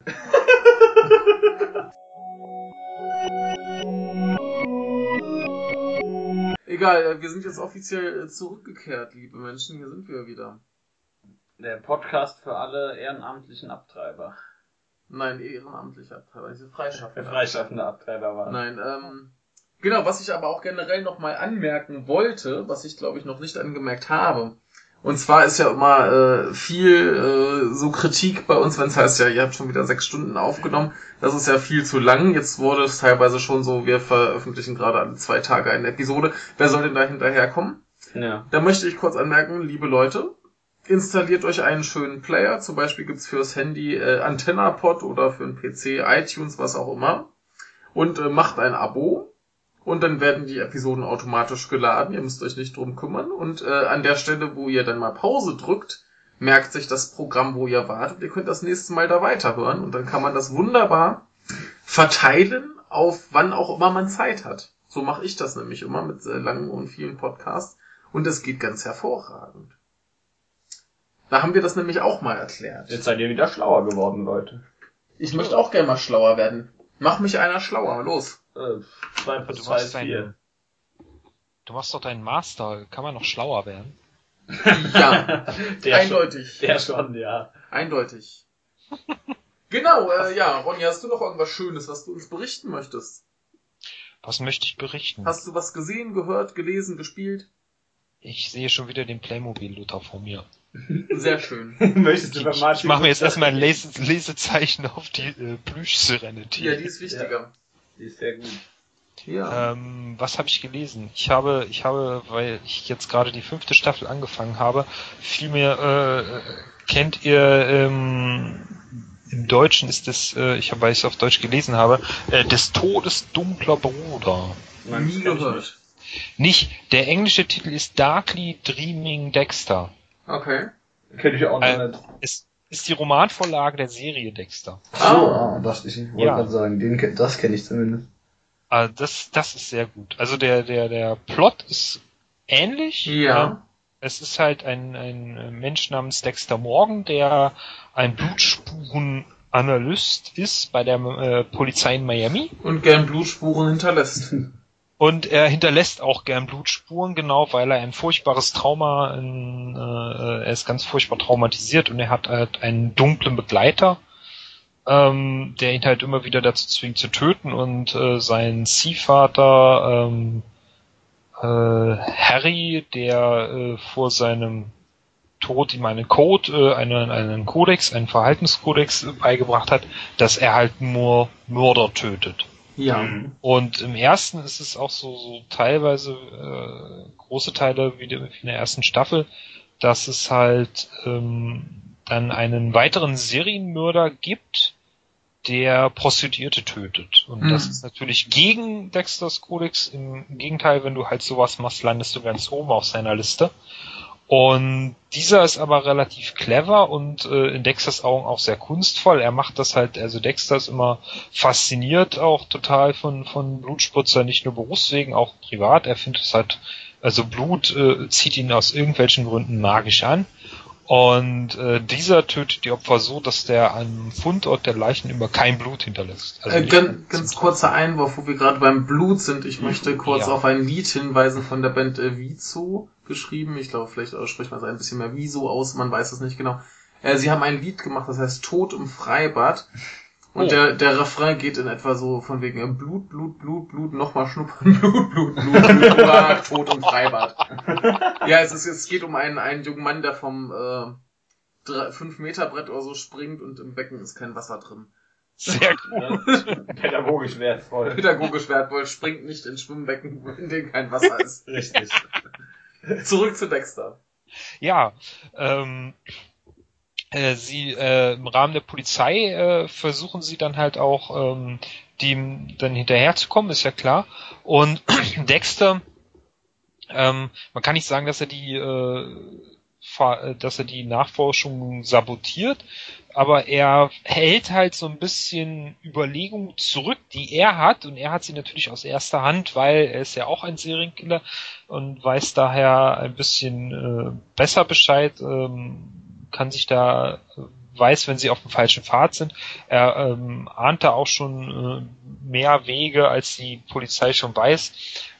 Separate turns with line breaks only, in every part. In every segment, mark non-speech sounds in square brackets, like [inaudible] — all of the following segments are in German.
[laughs] Egal, äh, wir sind jetzt offiziell äh, zurückgekehrt, liebe Menschen. Hier sind wir wieder.
Der Podcast für alle ehrenamtlichen Abtreiber.
Nein, ehrenamtliche Abtreiber, diese freischaffende.
Freischaffende Abtreiber waren.
Nein, ähm, genau, was ich aber auch generell nochmal anmerken wollte, was ich glaube ich noch nicht angemerkt habe. Und zwar ist ja immer äh, viel äh, so Kritik bei uns, wenn es heißt, ja, ihr habt schon wieder sechs Stunden aufgenommen. Das ist ja viel zu lang. Jetzt wurde es teilweise schon so, wir veröffentlichen gerade alle zwei Tage eine Episode. Wer soll denn da hinterherkommen?
Ja.
Da möchte ich kurz anmerken, liebe Leute, installiert euch einen schönen Player. Zum Beispiel gibt's fürs Handy äh, AntennaPod oder für den PC iTunes, was auch immer. Und äh, macht ein Abo. Und dann werden die Episoden automatisch geladen. Ihr müsst euch nicht drum kümmern. Und äh, an der Stelle, wo ihr dann mal Pause drückt, merkt sich das Programm, wo ihr wartet. Ihr könnt das nächste Mal da weiterhören. Und dann kann man das wunderbar verteilen auf wann auch immer man Zeit hat. So mache ich das nämlich immer mit äh, langen und vielen Podcasts. Und es geht ganz hervorragend. Da haben wir das nämlich auch mal erklärt.
Jetzt seid ihr wieder schlauer geworden, Leute.
Ich möchte auch gerne mal schlauer werden. Mach mich einer schlauer. Los.
Äh, zwei plus
Du
zwei
machst
ist
deinen-
vier.
Du machst doch deinen Master, kann man noch schlauer werden?
Ja, [laughs]
Der
eindeutig.
Schon, der schon, ja.
Eindeutig. [laughs] Genau, äh, ja, Ronny, hast du noch irgendwas Schönes, was du uns berichten möchtest?
Was möchte ich berichten?
Hast du was gesehen, gehört, gelesen, gespielt?
Ich sehe schon wieder den Playmobil-Luther vor mir.
Sehr schön. [laughs]
Möchtest du bei
Ich,
Martin...
ich mache mir jetzt erstmal ein Lese Lesezeichen auf die äh, Plüsch-Serenity.
Ja, die ist wichtiger.
Die ist sehr gut.
Ja.
Ähm, was habe ich gelesen? Ich habe, ich habe, weil ich jetzt gerade die fünfte Staffel angefangen habe, vielmehr äh, kennt ihr ähm, im Deutschen ist das, äh, ich habe, weil ich es auf Deutsch gelesen habe, äh, des Todes dunkler Bruder.
Nein,
Nie gehört.
Nicht, der englische Titel ist Darkly Dreaming Dexter.
Okay.
nicht. Kenn ich auch noch
Äh,
nicht.
Ist die Romanvorlage der Serie Dexter.
So, ah, das, ich wollte
Ja.
gerade sagen, den, das kenne ich zumindest.
Also das, das ist sehr gut. Also der, der, der Plot ist ähnlich.
Ja.
Ähm, Es ist halt ein, ein Mensch namens Dexter Morgan, der ein Blutspurenanalyst ist bei der äh, Polizei in Miami.
Und gern Blutspuren hinterlässt. [laughs]
Und er hinterlässt auch gern Blutspuren, genau, weil er ein furchtbares Trauma, in, äh, er ist ganz furchtbar traumatisiert und er hat halt einen dunklen Begleiter, ähm, der ihn halt immer wieder dazu zwingt zu töten und äh, sein Ziehvater ähm, äh, Harry, der äh, vor seinem Tod ihm einen Code, äh, einen, einen Kodex, einen Verhaltenskodex beigebracht hat, dass er halt nur Mörder tötet.
Ja.
Mhm.
Und im ersten ist es auch so, so teilweise äh, große Teile wie, der- wie in der ersten Staffel, dass es halt ähm, dann einen weiteren Serienmörder gibt, der Prostituierte tötet. Und das
Mhm.
ist natürlich gegen Dexters Kodex. Im Gegenteil, wenn du halt sowas machst, landest du ganz oben auf seiner Liste. Und dieser ist aber relativ clever und äh, in Dexters Augen auch sehr kunstvoll. Er macht das halt, also Dexter ist immer fasziniert auch total von, von Blutspritzer, nicht nur berufswegen, auch privat. Er findet es halt, also Blut äh, zieht ihn aus irgendwelchen Gründen magisch an. Und äh, dieser tötet die Opfer so, dass der am Fundort der Leichen immer kein Blut hinterlässt. Also
Äh, ganz, ganz kurzer Einwurf, wo wir gerade beim Blut sind. Ich möchte kurz
Ja.
auf ein Lied hinweisen von der Band äh, Vizo geschrieben. Ich glaube, vielleicht äh, spricht man es ein bisschen mehr Viso aus, man weiß es nicht genau. Äh, sie haben ein Lied gemacht, das heißt Tod im Freibad. Und
Oh.
der, der Refrain geht in etwa so von wegen äh, Blut, Blut, Blut, Blut, nochmal schnuppern, [laughs] Blut, Blut, Blut, Blut, [laughs] hurra, Tod im Freibad. ja, es, ist, es geht um einen, einen jungen Mann, der vom äh, 5 Meter Brett oder so springt und im Becken ist kein Wasser drin.
Sehr [laughs] gut.
Pädagogisch wertvoll.
Pädagogisch wertvoll, springt nicht in Schwimmbecken, in denen kein Wasser ist.
Richtig.
Zurück zu Dexter.
Ja, ähm, äh, sie äh, im Rahmen der Polizei äh, versuchen sie dann halt auch ähm, dem dann hinterherzukommen, ist ja klar. Und [clears throat] Dexter, ähm, man kann nicht sagen, dass er die äh, äh, dass er die Nachforschung sabotiert, aber er hält halt so ein bisschen Überlegungen zurück, die er hat, und er hat sie natürlich aus erster Hand, weil er ist ja auch ein Serienkiller und weiß daher ein bisschen äh, besser Bescheid, ähm, kann sich da weiß, wenn sie auf dem falschen Pfad sind. Er ähm, ahnt da auch schon äh, mehr Wege, als die Polizei schon weiß.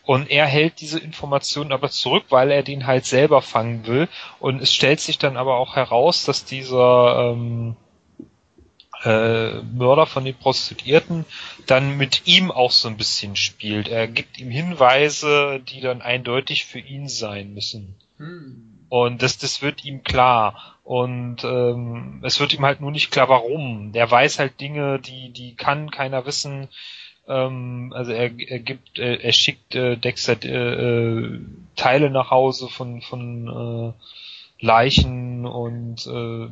Und er hält diese Informationen aber zurück, weil er den halt selber fangen will. Und es stellt sich dann aber auch heraus, dass dieser ähm, äh, Mörder von den Prostituierten dann mit ihm auch so ein bisschen spielt. Er gibt ihm Hinweise, die dann eindeutig für ihn sein müssen.
Hm.
Und das, das wird ihm klar. Und ähm, es wird ihm halt nur nicht klar, warum. Der weiß halt Dinge, die, die kann keiner wissen. Ähm, also er, er gibt, äh, er schickt äh, Dexter äh, äh, Teile nach Hause von, von äh, Leichen und äh,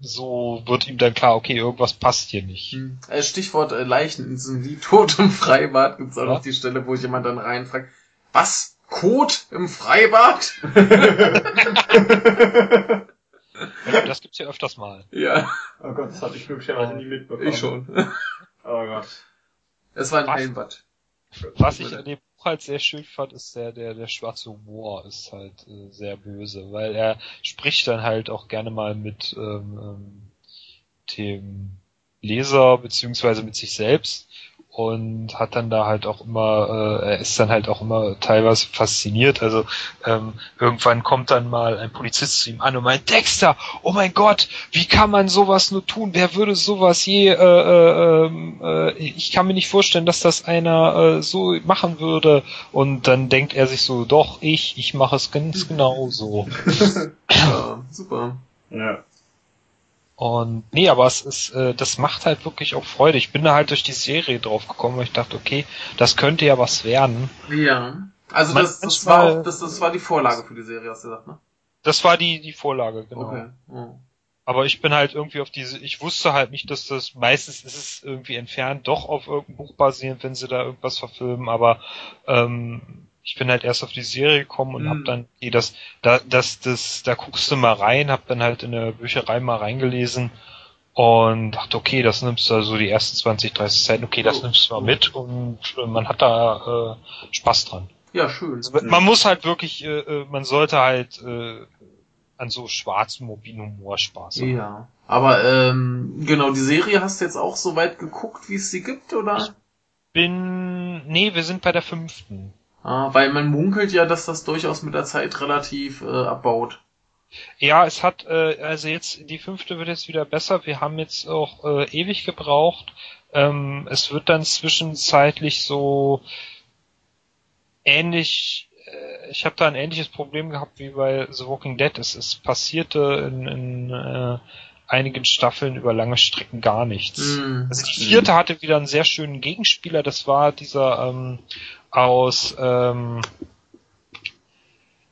so wird ihm dann klar, okay, irgendwas passt hier nicht.
Hm. Äh, Stichwort äh, Leichen in diesem Lied Tod im Freibad gibt's auch
Ja.
noch die Stelle, wo jemand dann reinfragt, was? Kot im Freibad?
Ja, das gibt's ja öfters mal.
ja,
Oh Gott, das hatte ich glücklicherweise nie mitbekommen.
ich schon.
Oh Gott.
Es war ein
Was?
Heimbad.
Was ich an dem Buch halt sehr schön fand, ist der, der, der schwarze Humor ist halt äh, sehr böse, weil er spricht dann halt auch gerne mal mit ähm, ähm, dem Leser beziehungsweise mit sich selbst und hat dann da halt auch immer, äh, er ist dann halt auch immer teilweise fasziniert. Also ähm, irgendwann kommt dann mal ein Polizist zu ihm an und meint, Dexter, oh mein Gott, wie kann man sowas nur tun? Wer würde sowas je, äh, äh, ähm, äh, ich kann mir nicht vorstellen, dass das einer äh, so machen würde. Und dann denkt er sich so, doch, ich, ich mache es ganz genau so. [laughs]
Ja, super.
Ja.
Und nee, aber es ist, äh, das macht halt wirklich auch Freude. Ich bin da halt durch die Serie drauf gekommen, weil ich dachte, okay, das könnte ja was werden.
Ja. Also
Man-
das, das war auch, das, das war die Vorlage für die Serie, hast du gesagt, ne?
Das war die, die Vorlage, genau.
Okay. Oh.
Aber ich bin halt irgendwie auf diese, ich wusste halt nicht, dass das, meistens ist es irgendwie entfernt, doch auf irgendein Buch basierend, wenn sie da irgendwas verfilmen, aber ähm, ich bin halt erst auf die Serie gekommen und
Mhm.
hab dann, eh, das, da, das, das, da guckst du mal rein, hab dann halt in der Bücherei mal reingelesen und dachte, okay, das nimmst du also die ersten 20, 30 Seiten, okay, das
Oh.
nimmst du mal mit und äh, man hat da äh, Spaß dran.
Ja, schön.
Also, man muss halt wirklich, äh, äh, man sollte halt äh, an so schwarzem mobilen Humor Spaß haben.
Ja. Aber ähm, genau, die Serie hast du jetzt auch so weit geguckt, wie es sie gibt, oder?
bin, nee, wir sind bei der fünften.
Ah, weil man munkelt ja, dass das durchaus mit der Zeit relativ äh, abbaut.
Ja, es hat, äh, also jetzt, die fünfte wird jetzt wieder besser. Wir haben jetzt auch äh, ewig gebraucht. Ähm, es wird dann zwischenzeitlich so ähnlich, äh, ich habe da ein ähnliches Problem gehabt wie bei The Walking Dead. Es, es passierte in, in äh, einigen Staffeln über lange Strecken gar nichts.
Hm.
Also die vierte hatte wieder einen sehr schönen Gegenspieler, das war dieser ähm, aus ähm,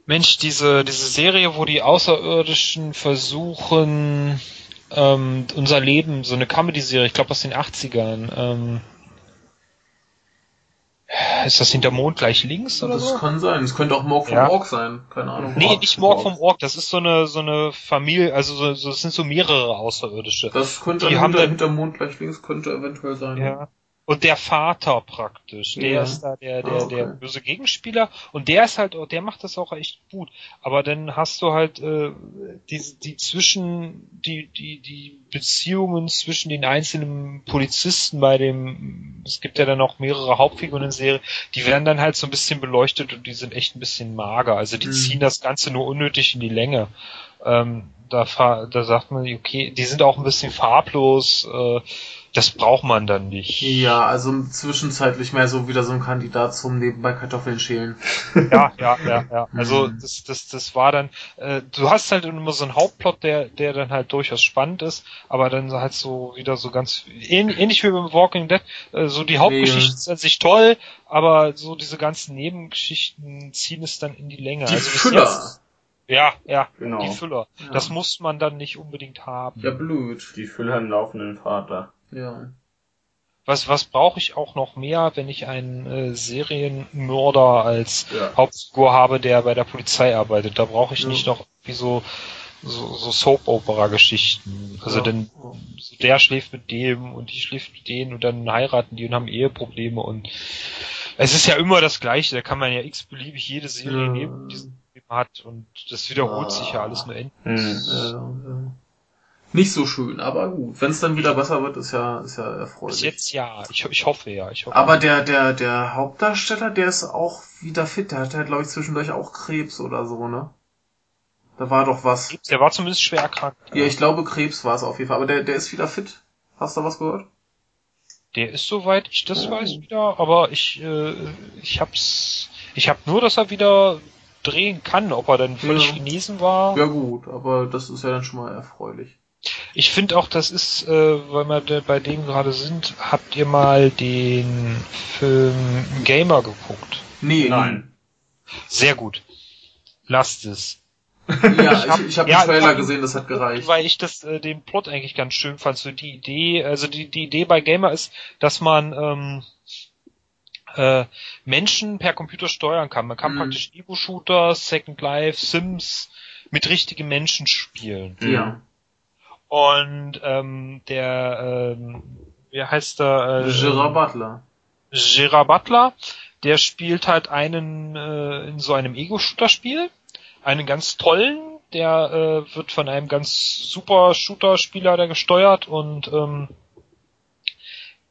Mensch, diese, diese Serie, wo die Außerirdischen versuchen, ähm, unser Leben, so eine Comedy-Serie, ich glaube aus den 80ern, ähm, ist das hinter Mond gleich links oder
Das
so?
kann sein. Es könnte auch Morg vom
Ja.
Ork sein. Keine Ahnung.
Nee,
Morg,
nicht Morg vom Ork, das ist so eine, so eine Familie, also so, so, es sind so mehrere Außerirdische.
Das könnte
Die haben
hinter,
dann-
hinter Mond gleich links könnte eventuell sein.
Ja. Und der Vater praktisch, der
Ja.
ist da der, der,
Ah, okay.
der böse Gegenspieler und der ist halt, der macht das auch echt gut. Aber dann hast du halt äh, die, die zwischen, die, die, die Beziehungen zwischen den einzelnen Polizisten bei dem, es gibt ja dann auch mehrere Hauptfiguren in der Serie, die werden dann halt so ein bisschen beleuchtet und die sind echt ein bisschen mager. Also die
Mhm.
ziehen das Ganze nur unnötig in die Länge. Ähm, da, da sagt man, okay, die sind auch ein bisschen farblos, äh, das braucht man dann nicht.
Ja, also zwischenzeitlich mehr so wieder so ein Kandidat zum nebenbei Kartoffeln schälen. [laughs]
Ja, ja, ja, ja. Also
Mhm.
das, das, das war dann, äh, du hast halt immer so einen Hauptplot, der, der dann halt durchaus spannend ist, aber dann halt so wieder so ganz ähnlich, ähnlich wie beim Walking Dead, äh, so die Hauptgeschichte ist an sich toll, aber so diese ganzen Nebengeschichten ziehen es dann in die Länge.
Die
also
Füller.
Jetzt, ja, ja,
Genau.
die Füller.
Ja.
Das muss man dann nicht unbedingt haben.
Ja, blöd.
Die Füller im laufenden Vater.
Ja.
Was, was brauche ich auch noch mehr, wenn ich einen äh, Serienmörder als
Ja.
Hauptfigur habe, der bei der Polizei arbeitet? Da brauche ich
Ja.
nicht noch wie so, so, so Soap-Opera-Geschichten. Also
Ja.
denn so der schläft mit dem und die schläft mit denen und dann heiraten die und haben Eheprobleme und es ist ja immer das Gleiche. Da kann man ja x-beliebig jede Serie
Ja.
nehmen, hat und das wiederholt
Ja.
sich ja alles nur endlich.
Hm.
Ja, ja. nicht so schön, aber gut. Wenn es dann wieder besser wird, ist ja, ist ja
Bis
erfreulich.
jetzt ja. Ich, ich hoffe ja. Ich hoffe.
Aber der, der, der Hauptdarsteller, der ist auch wieder fit. Der hatte, glaube ich, zwischendurch auch Krebs oder so, ne? Da war doch was.
der war zumindest schwer erkrankt.
Ja, ich glaube, Krebs war es auf jeden Fall. Aber der, der ist wieder fit. Hast du was gehört?
Der ist soweit ich das weiß wieder, aber ich äh, ich hab's ich hab nur, dass er wieder drehen kann, ob er dann völlig
Ja.
genesen war.
Ja gut, aber das ist ja dann schon mal erfreulich.
Ich finde auch, das ist, äh, weil wir bei dem gerade sind, habt ihr mal den Film Gamer geguckt?
Nee,
Nein.
Sehr gut. Lasst es. [laughs]
Ja,
Ich
ich,
hab-
ich habe
ja,
den Trailer
ich hab-
gesehen, das hat gereicht.
Weil ich das äh, den Plot eigentlich ganz schön fand. So die Idee, also die, die Idee bei Gamer ist, dass man ähm, äh, Menschen per Computer steuern kann. Man kann
Mhm.
praktisch Ego-Shooter, Second Life, Sims mit richtigen Menschen spielen.
Ja.
Und ähm, der, ähm, wie heißt der? Äh,
Gerard Butler.
Gerard Butler, der spielt halt einen äh, in so einem Ego-Shooter-Spiel, einen ganz tollen, der äh, wird von einem ganz super Shooter-Spieler da gesteuert und ähm,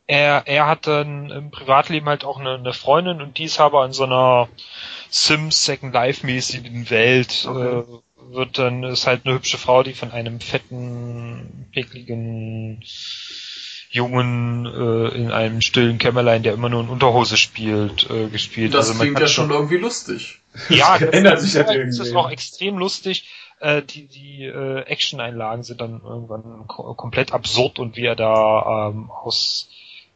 er, er hat dann im Privatleben halt auch eine, eine Freundin und die ist aber in so einer Sims Second Life mäßigen Welt
Okay.
äh, wird dann ist halt eine hübsche Frau, die von einem fetten, pickligen Jungen äh, in einem stillen Kämmerlein, der immer nur in Unterhose spielt, äh, gespielt.
Das
man
klingt ja schon irgendwie lustig. [laughs]
ja,
Das ändert sich halt
ist- das ist
irgendwie.
auch extrem lustig. Äh, die die äh, Action-Einlagen sind dann irgendwann ko komplett absurd und wie er da ähm, aus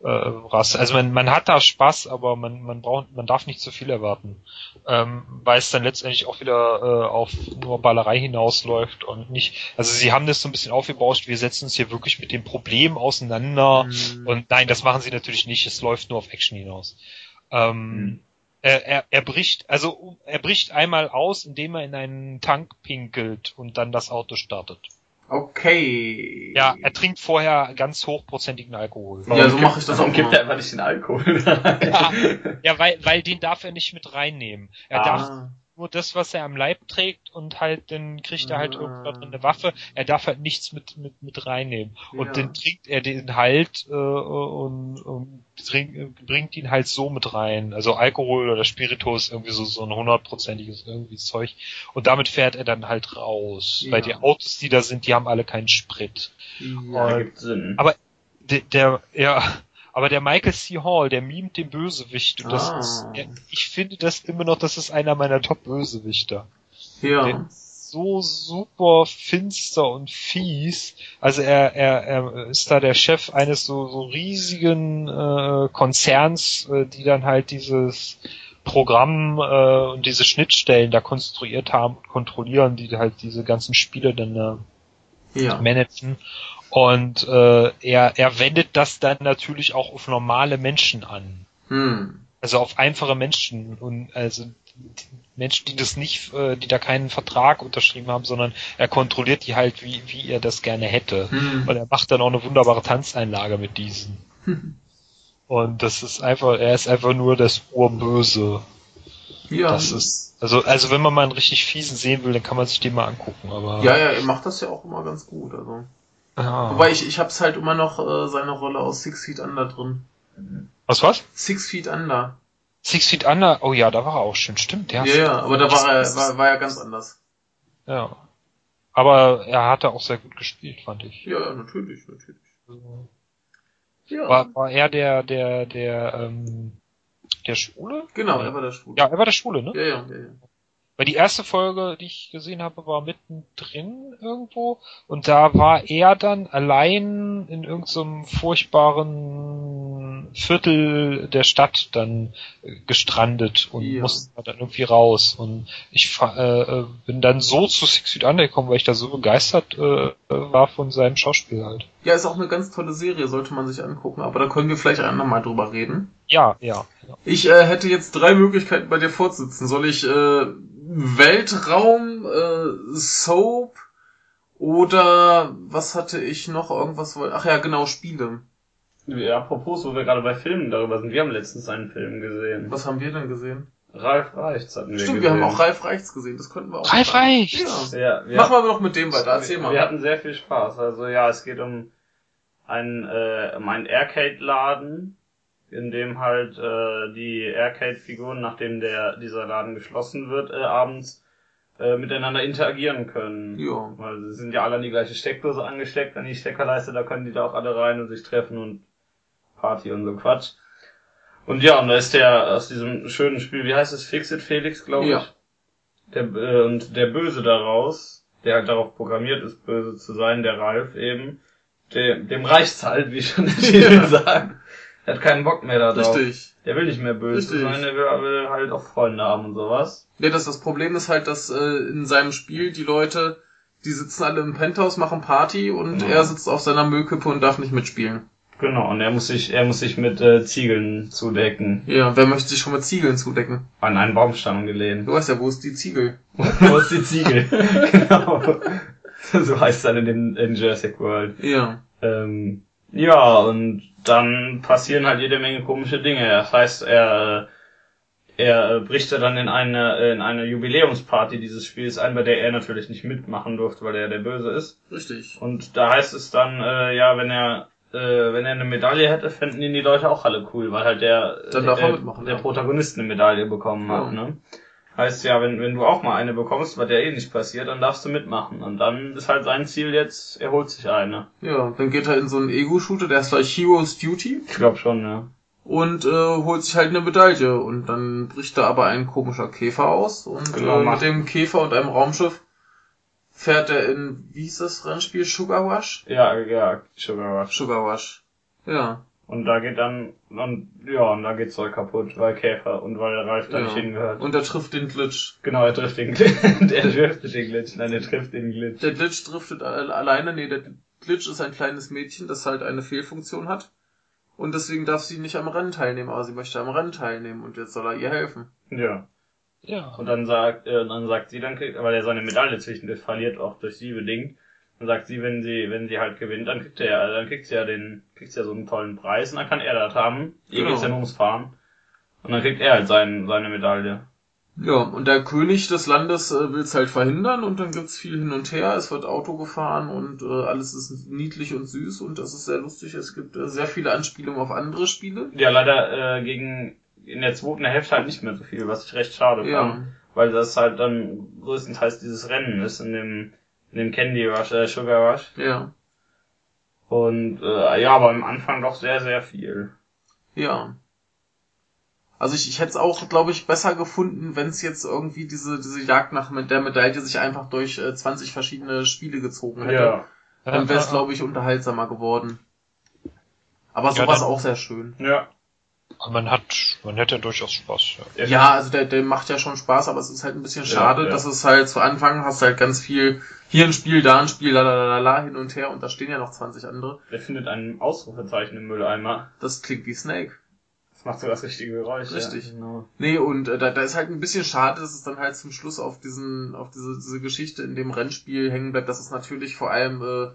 äh, rast. Also man, man hat da Spaß, aber man, man braucht, man darf nicht zu viel erwarten, ähm, weil es dann letztendlich auch wieder äh, auf nur Ballerei hinausläuft und nicht. Also sie haben das so ein bisschen aufgebauscht. Wir setzen uns hier wirklich mit dem Problem auseinander.
Mhm.
Und nein, das machen sie natürlich nicht. Es läuft nur auf Action hinaus. Ähm,
Hm.
er, er, er bricht, also er bricht einmal aus, indem er in einen Tank pinkelt und dann das Auto startet.
Okay.
Ja, er trinkt vorher ganz hochprozentigen Alkohol.
Ja, so mache ich das
Warum
auch
gibt er einfach nicht den Alkohol?
Ja, ja weil, weil den darf er nicht mit reinnehmen. Er darf
Ah.
Nur das, was er am Leib trägt und halt, dann kriegt er halt
Ah.
irgendwann eine Waffe. Er darf halt nichts mit, mit, mit reinnehmen. Und
Ja.
dann trinkt er den halt äh, und, und trink, bringt ihn halt so mit rein. Also Alkohol oder Spiritus, irgendwie so, so ein hundertprozentiges irgendwie Zeug. Und damit fährt er dann halt raus.
Ja.
Weil die Autos, die da sind, die haben alle keinen Sprit.
Ja.
Sinn.
Aber der, der ja, aber der Michael C. Hall, der mimt den Bösewicht. Und das
Ah.
ist, ich finde das immer noch, das ist einer meiner Top-Bösewichter.
Ja.
Der ist so super finster und fies. Also er, er, er ist da der Chef eines so, so riesigen äh, Konzerns, äh, die dann halt dieses Programm äh, und diese Schnittstellen da konstruiert haben und kontrollieren, die halt diese ganzen Spiele dann äh,
Ja.
managen. Und äh, er, er wendet das dann natürlich auch auf normale Menschen an.
Hm.
Also auf einfache Menschen und also die Menschen, die das nicht, äh, die da keinen Vertrag unterschrieben haben, sondern er kontrolliert die halt, wie, wie er das gerne hätte.
Hm.
Und er macht dann auch eine wunderbare Tanzeinlage mit diesen. [laughs] Und das ist einfach, er ist einfach nur das Urböse.
Ja.
Das ist, also, also wenn man mal einen richtig fiesen sehen will, dann kann man sich den mal angucken, aber.
ja, ja, er macht das ja auch immer ganz gut. Also.
Ja.
Wobei ich, ich hab's halt immer noch äh, seine Rolle aus Six Feet Under drin.
Was, was?
Six Feet Under.
Six Feet Under, oh ja, da war er auch schön, stimmt,
Ja,
ja.
ja, aber da war er, war, war er ganz anders.
Ja. Aber er hatte auch sehr gut gespielt, fand ich.
Ja, ja, natürlich, natürlich.
Also,
Ja.
War, war er der, der, der, ähm, der Schwule?
genau, er war der Schwule.
Ja, er war der Schwule, ne?
ja, ja, ja, ja.
Weil die erste Folge, die ich gesehen habe, war mittendrin irgendwo und da war er dann allein in irgendeinem furchtbaren Viertel der Stadt dann äh, gestrandet und
Ja.
musste dann irgendwie raus und ich äh, äh, bin dann so zu Six Feet Under gekommen, weil ich da so begeistert äh, war von seinem Schauspiel halt.
Ja, ist auch eine ganz tolle Serie, sollte man sich angucken, aber da können wir vielleicht ein andermal drüber reden.
Ja, ja. ja.
Ich äh, hätte jetzt drei Möglichkeiten bei dir fortzusitzen. Soll ich äh, Weltraum, äh, Soap oder was hatte ich noch? Irgendwas Ach ja, genau, Spiele.
Ja, apropos, wo wir gerade bei Filmen darüber sind, wir haben letztens einen Film gesehen.
Was haben wir denn gesehen?
Ralf Reichts hatten wir
Stimmt, wir haben
gesehen.
auch Ralf Reichts gesehen, das könnten wir auch.
Ralf
machen.
Reichts!
Ja.
Ja, wir,
Machen wir aber noch mit dem weiter, erzähl mal.
wir hatten sehr viel Spaß. Also ja, es geht um einen, äh, um einen Arcade-Laden, in dem halt äh, die Arcade-Figuren, nachdem der dieser Laden geschlossen wird, äh, abends äh, miteinander interagieren können.
Ja.
Weil sie sind ja alle an die gleiche Steckdose angesteckt, an die Steckerleiste, da können die da auch alle rein und sich treffen und Party und so Quatsch. Und ja, und da ist der aus diesem schönen Spiel, wie heißt es, Fixit Felix, glaube ich.
Ja.
Der, äh, und der Böse daraus, der halt darauf programmiert ist, böse zu sein, der Ralf eben, dem, dem reicht's halt, wie schon [laughs] der Titel sagt. Er hat keinen Bock mehr da drauf.
Richtig.
Der will nicht mehr böse
Richtig.
sein, der will, will halt auch Freunde haben und sowas.
Ja, das, das Problem ist halt, dass äh, in seinem Spiel die Leute, die sitzen alle im Penthouse, machen Party und
Ja.
er sitzt auf seiner Müllkippe und darf nicht mitspielen.
Genau, und er muss sich, er muss sich mit äh, Ziegeln zudecken.
Ja, wer möchte sich schon mit Ziegeln zudecken?
An einen Baumstamm gelehnt.
Du weißt ja, wo ist die Ziegel? [laughs]
Wo ist die Ziegel? [laughs] genau. [laughs] So heißt es dann in, in Jurassic World.
Ja.
Ähm, ja, und dann passieren halt jede Menge komische Dinge. Das heißt, er, er bricht ja dann in eine, in eine Jubiläumsparty dieses Spiels ein, bei der er natürlich nicht mitmachen durfte, weil er der Böse ist.
Richtig.
Und da heißt es dann, äh, ja, wenn er, äh, wenn er eine Medaille hätte, fänden ihn die Leute auch alle cool, weil halt der,
er
der, der
ja.
Protagonist eine Medaille bekommen hat,
Ja.
ne? Heißt ja, wenn, wenn du auch mal eine bekommst, was ja eh nicht passiert, dann darfst du mitmachen. Und dann ist halt sein Ziel jetzt, er holt sich eine.
Ja, dann geht er in so einen Ego-Shooter, der ist gleich Heroes Duty
Ich glaube schon, ja.
und äh, holt sich halt eine Medaille und dann bricht da aber ein komischer Käfer aus und
Genau,
äh, mit dem Käfer und einem Raumschiff fährt er in, wie hieß das Rennspiel? Sugar Rush?
Ja, ja, Sugar Rush.
Sugar Rush. Ja.
Und da geht dann, und, ja, und da geht's Zeug kaputt, weil Käfer und weil der Ralf da
ja.
nicht hingehört.
Und er trifft den Glitch.
genau, er trifft den Glitch, [laughs] der trifft den Glitch, nein, er trifft den Glitch.
Der Glitch driftet alle- alleine, nee, der Glitch ist ein kleines Mädchen, das halt eine Fehlfunktion hat. Und deswegen darf sie nicht am Rennen teilnehmen, aber sie möchte am Rennen teilnehmen und jetzt soll er ihr helfen.
Ja.
Ja.
Und dann sagt, äh, dann sagt sie, dann kriegt, weil er seine Medaille zwischendurch verliert, auch durch sie bedingt. Dann sagt sie, wenn sie, wenn sie halt gewinnt, dann kriegt er, dann kriegt sie ja den, kriegt sie ja so einen tollen Preis und dann kann er das haben. Ihr
Genau.
geht's ja nur ums Fahren. Und dann kriegt er halt sein, seine Medaille.
Ja, und der König des Landes äh, will es halt verhindern und dann gibt's viel hin und her. Es wird Auto gefahren und äh, alles ist niedlich und süß und das ist sehr lustig. Es gibt äh, sehr viele Anspielungen auf andere Spiele.
Ja, leider äh, gegen in der zweiten Hälfte halt nicht mehr so viel, was ich recht schade
Ja.
fand. Weil das halt dann größtenteils dieses Rennen ist in dem, in dem Candy Rush, äh, Sugar Rush.
Ja.
Und äh, ja, aber am Anfang doch sehr, sehr viel.
Ja. Also ich, ich hätte es auch, glaube ich, besser gefunden, wenn es jetzt irgendwie diese, diese Jagd nach mit der Medaille sich einfach durch äh, 20 verschiedene Spiele gezogen hätte.
Ja.
Dann wäre es,
Ja, [laughs]
glaube ich, unterhaltsamer geworden. Aber
Ja,
sowas
dann-
auch sehr schön.
Ja.
Man hat, man hätte durchaus Spaß. Ja.
Ja, also der, der macht ja schon Spaß, aber es ist halt ein bisschen schade,
Ja, ja.
dass es halt zu Anfang hast du halt ganz viel hier ein Spiel, da ein Spiel, la la la la la hin und her und da stehen ja noch 20 andere.
Der findet ein Ausrufezeichen im Mülleimer.
Das klingt wie Snake.
Das macht so das richtige Geräusch.
Richtig.
Ja, genau.
Nee, und äh, da, da ist halt ein bisschen schade, dass es dann halt zum Schluss auf diesen, auf diese, diese Geschichte in dem Rennspiel hängen bleibt. Das ist natürlich vor allem äh,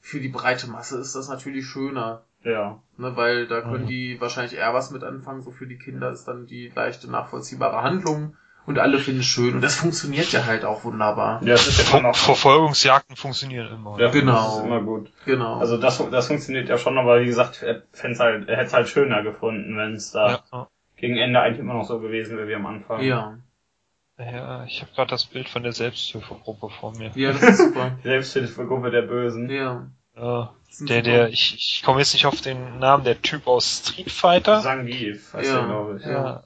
für die breite Masse ist das natürlich schöner.
Ja.
Ne, weil da können
Mhm.
die wahrscheinlich eher was mit anfangen. So für die Kinder ist dann die leichte, nachvollziehbare Handlung und alle finden es schön. Und das funktioniert ja halt auch wunderbar.
Ja, das ist ja immer
Ver
noch.
Verfolgungsjagden funktionieren immer.
Ja,
Genau.
Das ist immer gut.
Genau.
Also das, das funktioniert ja schon, aber wie gesagt, er, halt, er hätte es halt schöner gefunden, wenn es da
ja.
gegen Ende eigentlich immer noch so gewesen wäre wie am Anfang.
ja.
ja ich habe gerade das Bild von der Selbsthilfegruppe vor mir.
Ja, das ist super. [laughs]
Selbsthilfegruppe der Bösen.
ja.
Ja,
sind
der, der, ich, ich komme jetzt nicht auf den Namen, der Typ aus Street Fighter.
Zangief, heißt
Ja.
der, glaube ich.
Ja.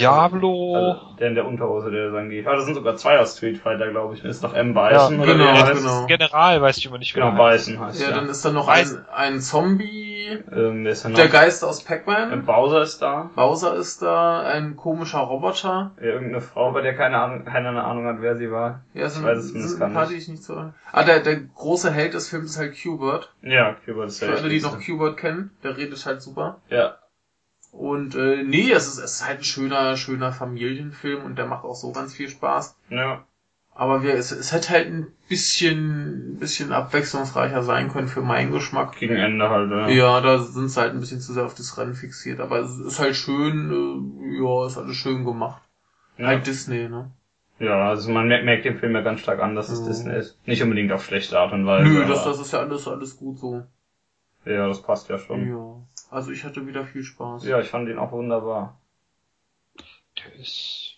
Diablo.
Also, der in der Unterhose, der Zangief. Ah, das sind sogar zwei aus Street Fighter, glaube ich. Ist noch M. Bison
Ja,
oder
genau,
er
das
genau.
General, weiß ich immer nicht
Genau,
heißt.
Bison heißt
Ja,
ja.
dann ist da noch
Weiß-
ein, ein Zombie,
ähm, noch?
der Geist aus Pac-Man,
Bowser ist da.
Bowser ist da, ein komischer Roboter.
Ja, irgendeine Frau, bei der keine Ahnung, keiner Ahnung hat, wer sie war.
Ja, sind,
Ich weiß es zumindest gar
die ich nicht so... Ah, der, der große Held des Films ist halt Q-Bert.
Ja, Cuba ist
Für
der
alle, die noch Q-Bert kennen, der redet halt super.
Ja,
Und äh, nee, es ist, es ist halt ein schöner, schöner Familienfilm und der macht auch so ganz viel Spaß.
ja.
Aber wir, es, es hätte halt ein bisschen, ein bisschen abwechslungsreicher sein können für meinen Geschmack.
Gegen Ende halt, ja.
Ja, da sind sie halt ein bisschen zu sehr auf das Rennen fixiert. Aber es ist halt schön, äh, ja, ist alles schön gemacht.
Ja.
Halt Disney, ne?
Ja, also man merkt, merkt dem Film ja ganz stark an, dass es
Ja.
Disney ist. Nicht unbedingt auf schlechte Art und Weise.
Nö, das, das ist ja alles, alles gut so.
Ja, das passt ja schon.
Ja. Also ich hatte wieder viel Spaß.
Ja, ich fand ihn auch wunderbar.
Der ist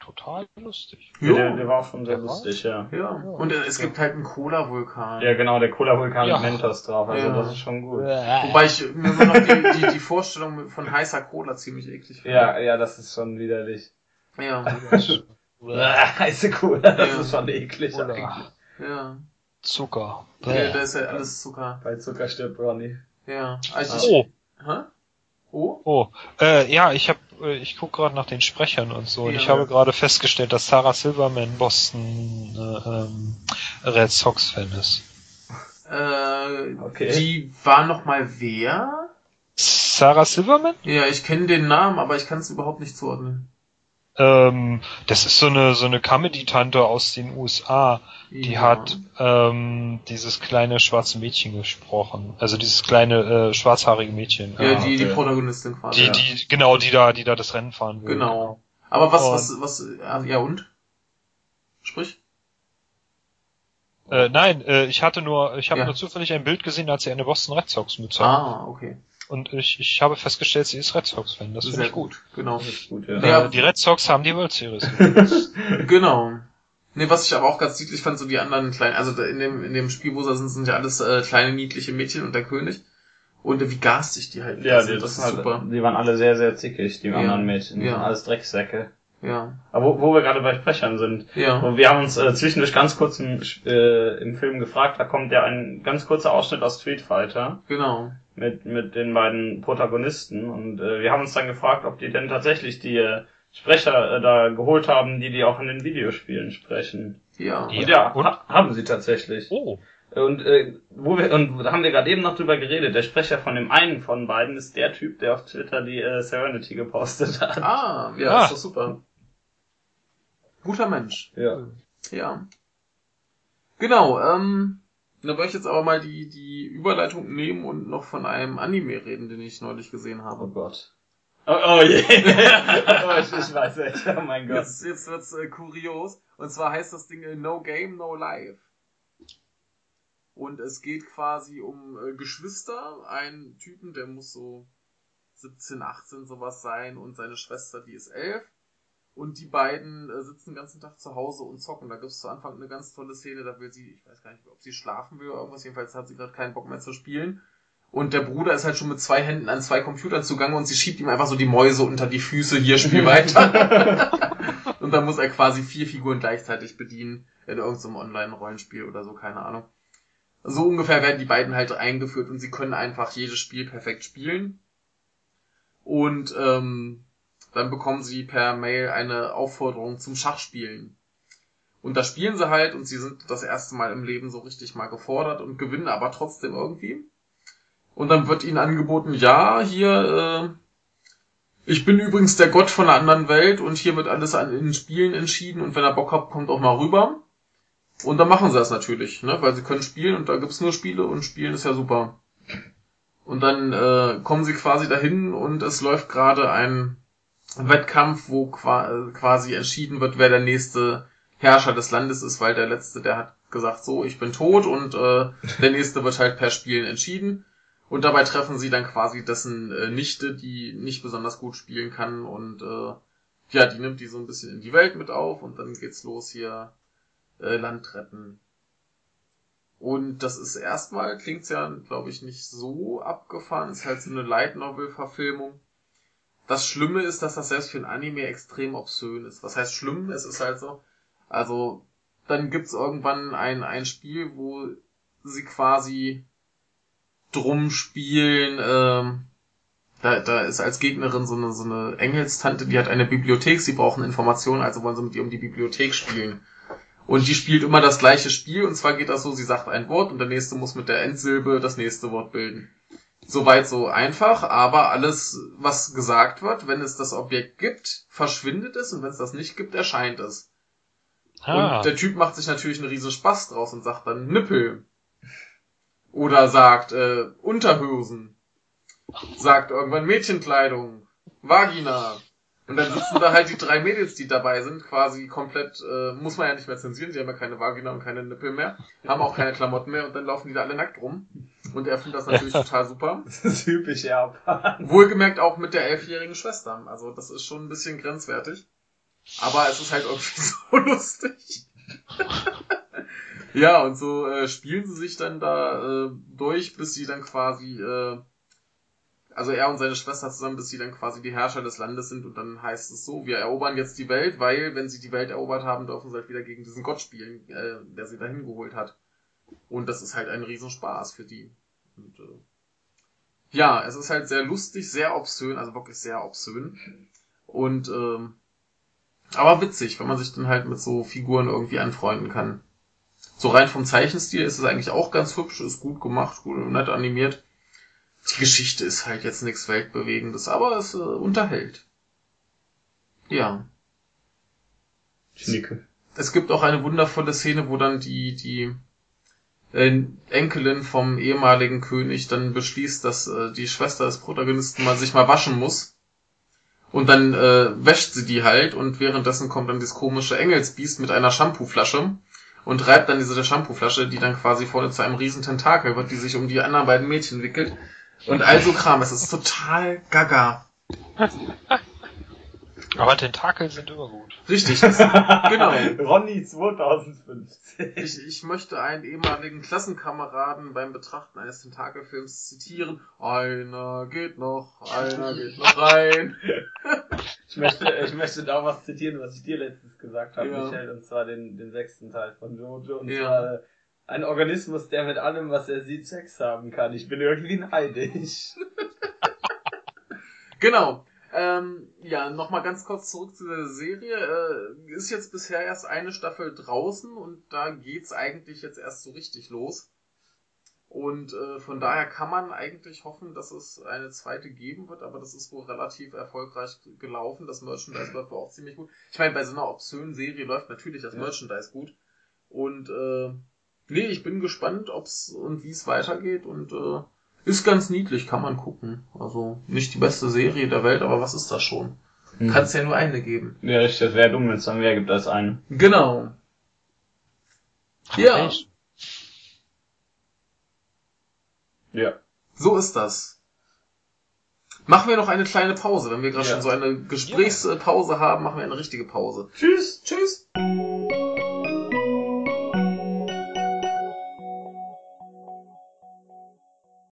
total lustig.
Ja. Der, der war auch schon sehr
Der
lustig, ja.
Ja. Und äh, es gibt halt einen Cola-Vulkan.
Ja, genau, der Cola-Vulkan
Ja.
mit Mentos drauf, also
Ja.
das ist schon gut.
Wobei ich mir immer noch die, die, die Vorstellung von heißer Cola ziemlich eklig finde.
Ja, ja, das ist schon widerlich.
Ja. [laughs]
Heiße Cola, das
Ja.
ist schon eklig
Oder
eigentlich.
Ja.
Zucker.
ja. Da ist ja alles Zucker.
Bei Zucker stirbt Ronny.
Ja. Also ich,
Oh,
Hä? Oh?
oh. Äh, ja, ich hab, äh, ich guck gerade nach den Sprechern und so. Und
Ja.
ich habe gerade festgestellt, dass Sarah Silverman Boston äh, ähm, Red Sox Fan ist.
Äh,
Okay.
Die war noch mal wer?
Sarah Silverman?
Ja, ich kenne den Namen, aber ich kann es überhaupt nicht zuordnen.
Ähm, das ist so eine so eine Comedy-Tante aus den USA. Die
Ja.
hat ähm, dieses kleine schwarze Mädchen gesprochen. Also dieses kleine äh, schwarzhaarige Mädchen.
Ja,
Ah,
die, die. Protagonistin quasi.
Die,
ja.
die, genau, die da, die da das Rennen fahren will.
Genau. Aber was,
Und-
was, was, ja, ja und? Sprich?
Äh, nein, äh, ich hatte nur, ich habe
Ja.
nur zufällig ein Bild gesehen, als sie eine Boston Red Sox Mütze hat.
Ah, okay.
Und ich, ich habe festgestellt, sie ist Red Sox Fan. Das finde
Sehr
ich gut.
gut. Genau.
Ist gut, ja.
Ja.
Die Red Sox haben die World Series. [laughs]
Genau. Nee, was ich aber auch ganz niedlich fand, so die anderen kleinen, also in dem, in dem Spiel, wo sie sind, sind ja alles äh, kleine niedliche Mädchen und der König. Und äh, wie garstig die halt
Ja,
sind,
die,
das ist
halt,
super.
die waren alle sehr, sehr zickig, die
Ja.
anderen Mädchen. Die
Ja.
waren alles Drecksäcke.
Ja.
Aber wo, wo wir gerade bei Sprechern sind,
Ja.
und wir haben uns äh, zwischendurch ganz kurz im, äh, im Film gefragt, da kommt ja ein ganz kurzer Ausschnitt aus Street Fighter
Genau.
Mit, mit den beiden Protagonisten und äh, wir haben uns dann gefragt, ob die denn tatsächlich die äh, Sprecher äh, da geholt haben, die die auch in den Videospielen sprechen.
Ja.
Ja.
Und ja,
und?
ha haben sie tatsächlich.
oh,
Und äh, wo wir und da haben wir gerade eben noch drüber geredet. Der Sprecher von dem einen von beiden ist der Typ, der auf Twitter die äh, Serenity gepostet hat.
Ah, ja,
Ah.
ist doch super. Guter Mensch.
Ja.
Ja. Genau, ähm, da wollte ich jetzt aber mal die, die Überleitung nehmen und noch von einem Anime reden, den ich neulich gesehen
Oh
habe.
Gott. Oh, oh je. [laughs] oh, ich, ich weiß echt. Oh mein Gott.
Jetzt, jetzt wird's äh, kurios. Und zwar heißt das Ding äh, No Game, No Life. Und es geht quasi um äh, Geschwister, einen Typen, der muss so 17, 18 sowas sein und seine Schwester, die ist 11. Und die beiden äh, sitzen den ganzen Tag zu Hause und zocken. Da gibt's zu Anfang eine ganz tolle Szene, da will sie, ich weiß gar nicht, ob sie schlafen will oder irgendwas, jedenfalls hat sie gerade keinen Bock mehr zu spielen. Und der Bruder ist halt schon mit zwei Händen an zwei Computern zugange und sie schiebt ihm einfach so die Mäuse unter die Füße, hier spiel [laughs] weiter. [laughs] und dann muss er quasi vier Figuren gleichzeitig bedienen in irgendeinem Online-Rollenspiel oder so, keine Ahnung. So ungefähr werden die beiden halt eingeführt und sie können einfach jedes Spiel perfekt spielen. Und ähm, dann bekommen sie per Mail eine Aufforderung zum Schachspielen. Und da spielen sie halt und sie sind das erste Mal im Leben so richtig mal gefordert und gewinnen aber trotzdem irgendwie. Und dann wird ihnen angeboten, ja, hier, äh, ich bin übrigens der Gott von einer anderen Welt und hier wird alles an in Spielen entschieden und wenn ihr Bock habt, kommt auch mal rüber. Und dann machen sie das natürlich, ne, weil sie können spielen und da gibt's nur Spiele und Spielen ist ja super. Und dann äh, kommen sie quasi dahin und es läuft gerade ein Wettkampf, wo äh, quasi entschieden wird, wer der nächste Herrscher des Landes ist, weil der letzte, der hat gesagt, so, ich bin tot und äh, [laughs] der nächste wird halt per Spielen entschieden. Und dabei treffen sie dann quasi dessen äh, Nichte, die nicht besonders gut spielen kann und äh, ja, die nimmt die so ein bisschen in die Welt mit auf und dann geht's los hier äh, Land retten. Und das ist erstmal, klingt's ja, glaube ich, nicht so abgefahren, ist halt so eine Light Novel-Verfilmung. Das Schlimme ist, dass das selbst für ein Anime extrem obszön ist. Was heißt schlimm? Es ist halt so. Also, dann gibt's irgendwann ein, ein Spiel, wo sie quasi drum spielen, ähm, da, da ist als Gegnerin so eine, so eine Engelstante, die hat eine Bibliothek, sie brauchen Informationen, also wollen sie mit ihr um die Bibliothek spielen. Und die spielt immer das gleiche Spiel, und zwar geht das so, sie sagt ein Wort und der nächste muss mit der Endsilbe das nächste Wort bilden. Soweit so einfach, aber alles, was gesagt wird, wenn es das Objekt gibt, verschwindet es und wenn es das nicht gibt, erscheint es.
ah,
Und der Typ macht sich natürlich einen riesen Spaß draus und sagt dann Nippel. Oder sagt äh, Unterhosen. Sagt irgendwann Mädchenkleidung. Vagina. Und dann sitzen da halt die drei Mädels, die dabei sind, quasi komplett, äh, muss man ja nicht mehr zensieren, sie haben ja keine Vagina und keine Nippel mehr, haben auch keine Klamotten mehr und dann laufen die da alle nackt rum. Und er findet das natürlich total super. [laughs]
Das ist typisch Japan. [laughs]
Wohlgemerkt auch mit der elfjährigen Schwester. Also das ist schon ein bisschen grenzwertig. Aber es ist halt irgendwie [laughs] so lustig. ja, und so äh, spielen sie sich dann da äh, durch, bis sie dann quasi, äh, also er und seine Schwester zusammen, bis sie dann quasi die Herrscher des Landes sind und dann heißt es so, wir erobern jetzt die Welt, weil wenn sie die Welt erobert haben, dürfen sie halt wieder gegen diesen Gott spielen, äh, der sie dahin geholt hat. Und das ist halt ein Riesenspaß für die. Und, äh, ja, es ist halt sehr lustig, sehr obszön, also wirklich sehr obszön. Und ähm, aber witzig, wenn man sich dann halt mit so Figuren irgendwie anfreunden kann. So rein vom Zeichenstil ist es eigentlich auch ganz hübsch, ist gut gemacht, gut nett animiert. Die Geschichte ist halt jetzt nichts Weltbewegendes, aber es äh, unterhält. Ja.
Ich nicke.
Es gibt auch eine wundervolle Szene, wo dann die, die Enkelin vom ehemaligen König dann beschließt, dass äh, die Schwester des Protagonisten mal sich mal waschen muss. Und dann äh, wäscht sie die halt und währenddessen kommt dann das komische Engelsbiest mit einer Shampooflasche und reibt dann diese Shampooflasche, die dann quasi vorne zu einem riesen Tentakel wird, die sich um die anderen beiden Mädchen wickelt. Und all so Kram. Es ist total gaga. [laughs] [laughs]
Aber Tentakel sind immer gut.
Richtig. Das, [laughs] genau.
Ronny 2015.
Ich, ich möchte einen ehemaligen Klassenkameraden beim Betrachten eines Tentakelfilms zitieren. Einer geht noch, einer geht noch rein. [laughs]
Ich möchte, ich möchte da was zitieren, was ich dir letztens gesagt habe,
Ja.
Michael, und zwar den, den sechsten Teil von Jojo. Und
Ja.
zwar äh, ein Organismus, der mit allem, was er sieht, Sex haben kann. Ich bin irgendwie neidisch.
Genau. Ähm, ja, nochmal ganz kurz zurück zu der Serie. Äh, ist jetzt bisher erst eine Staffel draußen und da geht's eigentlich jetzt erst so richtig los. Und äh, von daher kann man eigentlich hoffen, dass es eine zweite geben wird, aber das ist wohl relativ erfolgreich gelaufen. Das Merchandise läuft wohl auch ziemlich gut. Ich meine, bei so einer obszönen Serie läuft natürlich das
Ja.
Merchandise gut. Und äh, nee, ich bin gespannt, ob's und wie es weitergeht und äh, ist ganz niedlich, kann man gucken. Also nicht die beste Serie der Welt, aber was ist das schon? Kann es ja nur eine geben.
Ja, richtig, das wäre dumm, wenn es dann mehr gibt als einen.
Genau. Ja,
Echt?
Ja.
so ist das. Machen wir noch eine kleine Pause. Wenn wir gerade
Ja.
schon so eine Gesprächspause haben, machen wir eine richtige Pause.
Tschüss.
Tschüss.